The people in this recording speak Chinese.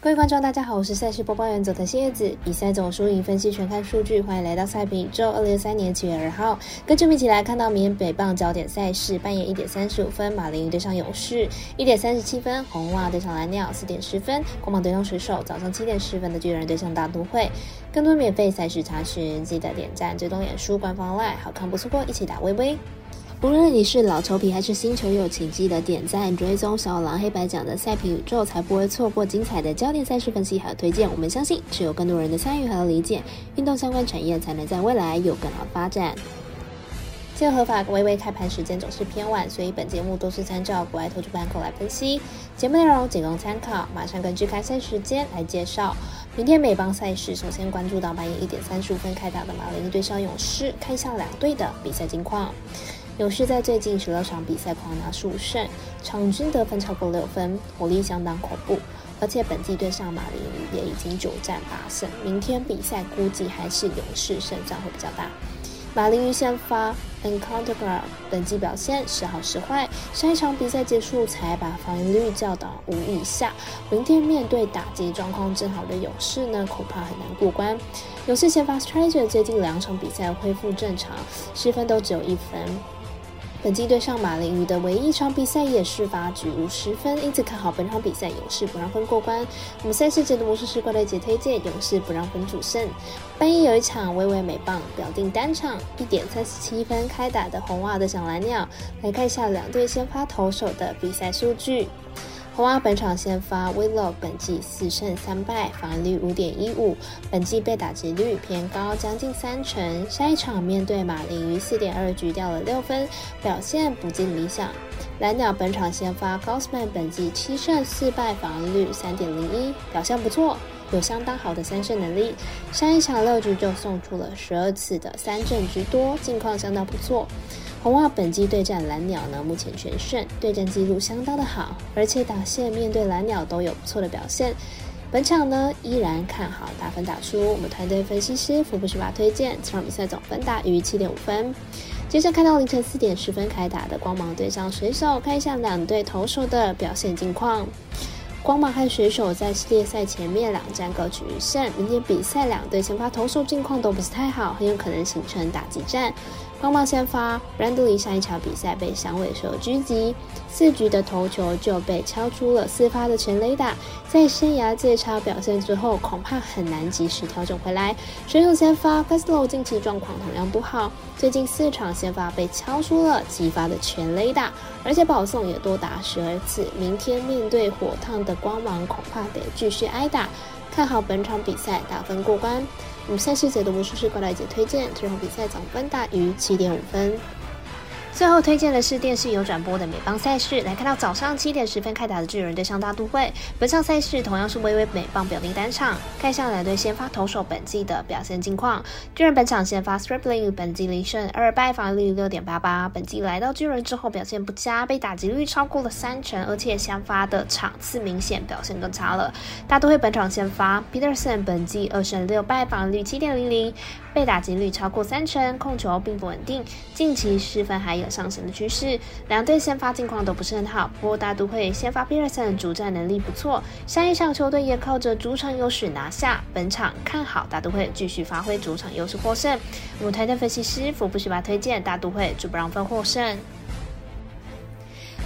各位观众，大家好，我是赛事播报员佐藤新叶子。比赛总输赢分析全看数据，欢迎来到赛评宇宙。二零二三年七月二号，跟着我们一起来看到明天北棒焦点赛事。半夜一点三十五分，马林鱼对上勇士；一点三十七分，红袜对上蓝鸟；四点十分，光芒对上水手；早上七点十分的巨人对上大都会。更多免费赛事查询，记得点赞、追踪脸书官方 LINE，好看不错过，一起打微微。无论你是老球皮还是新球友，请记得点赞、追踪小狼黑白奖的赛评宇宙，才不会错过精彩的焦点赛事分析还有推荐。我们相信，只有更多人的参与和理解，运动相关产业才能在未来有更好发展。现合法微微开盘时间总是偏晚，所以本节目都是参照国外投注盘口来分析。节目内容仅供参考，马上根据开赛时间来介绍。明天美邦赛事，首先关注到半夜一点三十五分开打的马林对上勇士，看一下两队的比赛近况。勇士在最近十六场比赛狂拿数胜，场均得分超过六分，火力相当恐怖。而且本季对上马林也已经九战八胜，明天比赛估计还是勇士胜仗会比较大。马林鱼先发 Encountergram 本季表现时好时坏，上一场比赛结束才把防御率降到五以下，明天面对打击状况正好的勇士呢，恐怕很难过关。勇士先发 Stranger 最近两场比赛恢复正常，失分都只有一分。本季对上马林鱼的唯一一场比赛也是发局五十分，因此看好本场比赛勇士不让分过关。我们赛事解读魔术师怪类姐推荐勇士不让分主胜。半夜有一场微微美棒表定单场一点三十七分开打的红袜的小蓝鸟，来看一下两队先发投手的比赛数据。红袜本场先发 Willow，本季四胜三败，防御率五点一五，本季被打击率偏高，将近三成。下一场面对马林鱼，四点二局掉了六分，表现不尽理想。蓝鸟本场先发 Gosman，本季七胜四败，防御率三点零一，表现不错，有相当好的三胜能力。上一场六局就送出了十二次的三振居多，近况相当不错。红袜本季对战蓝鸟呢，目前全胜，对战记录相当的好，而且打线面对蓝鸟都有不错的表现。本场呢，依然看好打分打出。我们团队分析师福布斯把推荐，这场比赛总分大于七点五分。接着看到凌晨四点十分开打的光芒对上水手，看一下两队投手的表现近况。光芒和水手在系列赛前面两战各取一胜，明天比赛两队先发投手近况都不是太好，很有可能形成打击战。光芒先发，Brandley 上一场比赛被响尾蛇狙击，四局的投球就被敲出了四发的全垒打，在生涯最差表现之后，恐怕很难及时调整回来。水手先发 f a s l o 近期状况同样不好，最近四场先发被敲出了几发的全垒打，而且保送也多达十二次。明天面对火烫的光芒，恐怕得继续挨打。看好本场比赛打分过关。我们赛事解读魔术师过来姐推荐，这场比赛总分大于七点五分。最后推荐的是电视有转播的美邦赛事，来看到早上七点十分开打的巨人对上大都会。本场赛事同样是微微美邦表定单场，看一下两队先发投手本季的表现近况。巨人本场先发 Stripling，本季零胜二败，防率六点八八。本季来到巨人之后表现不佳，被打击率超过了三成，而且先发的场次明显表现更差了。大都会本场先发 Peterson，本季二胜六败，防率七点零零，被打击率超过三成，控球并不稳定，近期失分还有。上升的趋势，两队先发近况都不是很好。不过大都会先发 Peterson 主战能力不错，上一场球队也靠着主场优势拿下。本场看好大都会继续发挥主场优势获胜。舞台的分析师福布斯巴推荐大都会主不让分获胜。